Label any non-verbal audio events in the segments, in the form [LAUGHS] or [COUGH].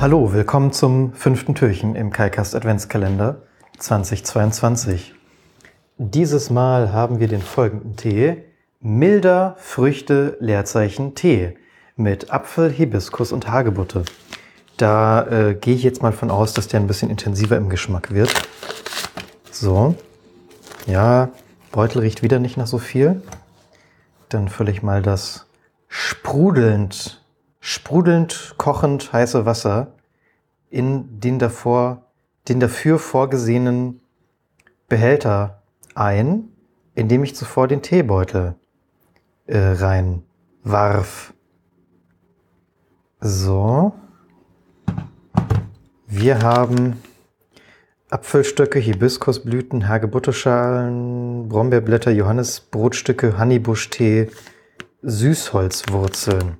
Hallo, willkommen zum fünften Türchen im KaiCast Adventskalender 2022. Dieses Mal haben wir den folgenden Tee. Milder Früchte Leerzeichen Tee mit Apfel, Hibiskus und Hagebutte. Da äh, gehe ich jetzt mal von aus, dass der ein bisschen intensiver im Geschmack wird. So. Ja, Beutel riecht wieder nicht nach so viel. Dann fülle ich mal das sprudelnd, sprudelnd kochend heiße Wasser in den davor, den dafür vorgesehenen Behälter ein, indem ich zuvor den Teebeutel äh, rein warf. So. Wir haben Apfelstöcke, Hibiskusblüten, Hagebutteschalen, Brombeerblätter, Johannisbrotstücke, Honeybuschtee, Süßholzwurzeln.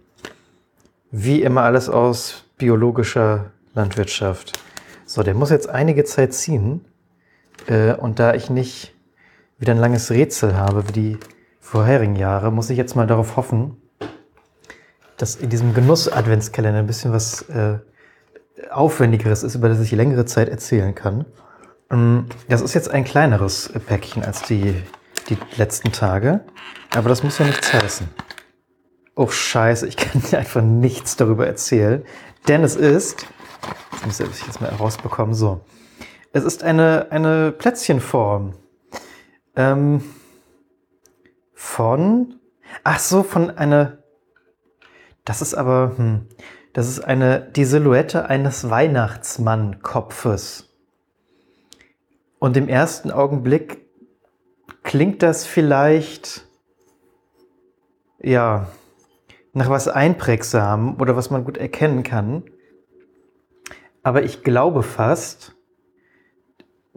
Wie immer alles aus biologischer Landwirtschaft. So, der muss jetzt einige Zeit ziehen. Äh, und da ich nicht wieder ein langes Rätsel habe wie die vorherigen Jahre, muss ich jetzt mal darauf hoffen, dass in diesem Genuss-Adventskalender ein bisschen was äh, Aufwendigeres ist, über das ich längere Zeit erzählen kann. Ähm, das ist jetzt ein kleineres Päckchen als die, die letzten Tage, aber das muss ja nichts heißen. Oh Scheiße, ich kann dir einfach nichts darüber erzählen, denn es ist, jetzt muss ich das mal herausbekommen, so. Es ist eine, eine Plätzchenform. Ähm, von, ach so, von einer, das ist aber, hm, das ist eine, die Silhouette eines Weihnachtsmann-Kopfes. Und im ersten Augenblick klingt das vielleicht, ja, nach was einprägsam oder was man gut erkennen kann. Aber ich glaube fast,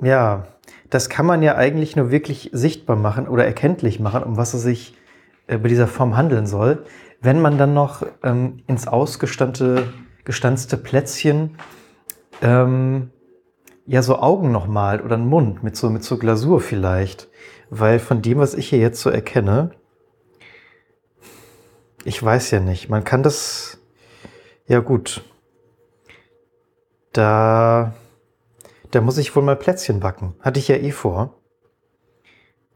ja, das kann man ja eigentlich nur wirklich sichtbar machen oder erkenntlich machen, um was es sich äh, bei dieser Form handeln soll, wenn man dann noch ähm, ins ausgestanzte gestanzte Plätzchen ähm, ja so Augen noch malt oder einen Mund mit so, mit so Glasur vielleicht. Weil von dem, was ich hier jetzt so erkenne, ich weiß ja nicht, man kann das, ja gut, da, da muss ich wohl mal Plätzchen backen. Hatte ich ja eh vor.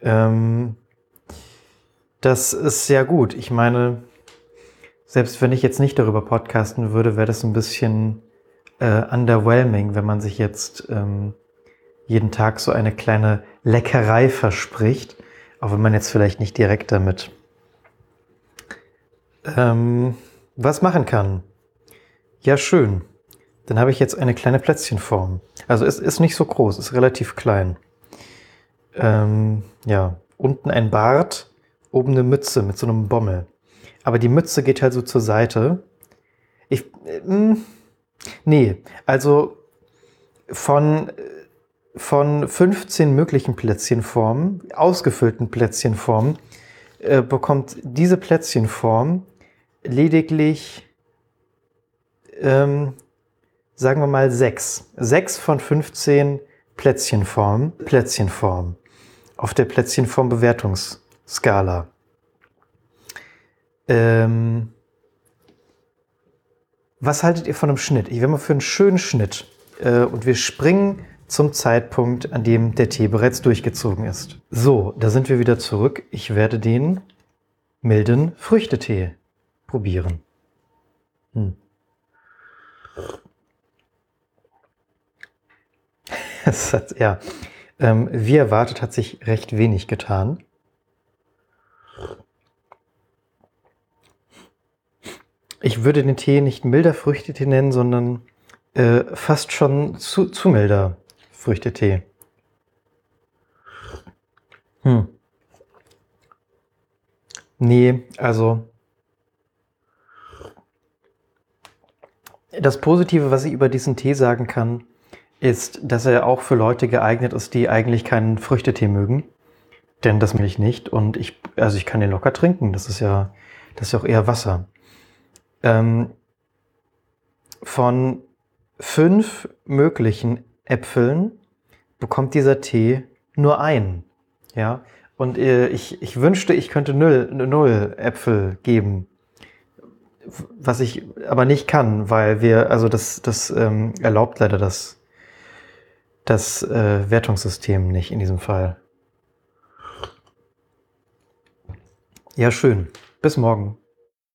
Ähm, das ist sehr gut. Ich meine, selbst wenn ich jetzt nicht darüber podcasten würde, wäre das ein bisschen äh, underwhelming, wenn man sich jetzt ähm, jeden Tag so eine kleine Leckerei verspricht, auch wenn man jetzt vielleicht nicht direkt damit ähm, was machen kann. Ja, schön. Dann habe ich jetzt eine kleine Plätzchenform. Also es ist nicht so groß, ist relativ klein. Ähm, ja, unten ein Bart, oben eine Mütze mit so einem Bommel. Aber die Mütze geht halt so zur Seite. Ich, äh, nee, also von, von 15 möglichen Plätzchenformen, ausgefüllten Plätzchenformen, äh, bekommt diese Plätzchenform lediglich, ähm, sagen wir mal, sechs. Sechs von 15 Plätzchenformen, Plätzchenform auf der Plätzchenform-Bewertungsskala. Ähm, was haltet ihr von einem Schnitt? Ich wäre mal für einen schönen Schnitt. Äh, und wir springen zum Zeitpunkt, an dem der Tee bereits durchgezogen ist. So, da sind wir wieder zurück. Ich werde den milden Früchtetee probieren. Hm. [LAUGHS] Hat, ja, ähm, wie erwartet hat sich recht wenig getan. Ich würde den Tee nicht milder Früchtetee nennen, sondern äh, fast schon zu, zu milder Früchtetee. Hm. Nee, also das Positive, was ich über diesen Tee sagen kann, ist, dass er auch für Leute geeignet ist, die eigentlich keinen Früchtetee mögen. Denn das will ich nicht. Und ich, also ich kann den locker trinken. Das ist ja, das ist ja auch eher Wasser. Ähm, von fünf möglichen Äpfeln bekommt dieser Tee nur einen. Ja, und äh, ich, ich wünschte, ich könnte null, null Äpfel geben. Was ich aber nicht kann, weil wir, also das, das ähm, erlaubt leider das, das äh, Wertungssystem nicht in diesem Fall. Ja, schön. Bis morgen.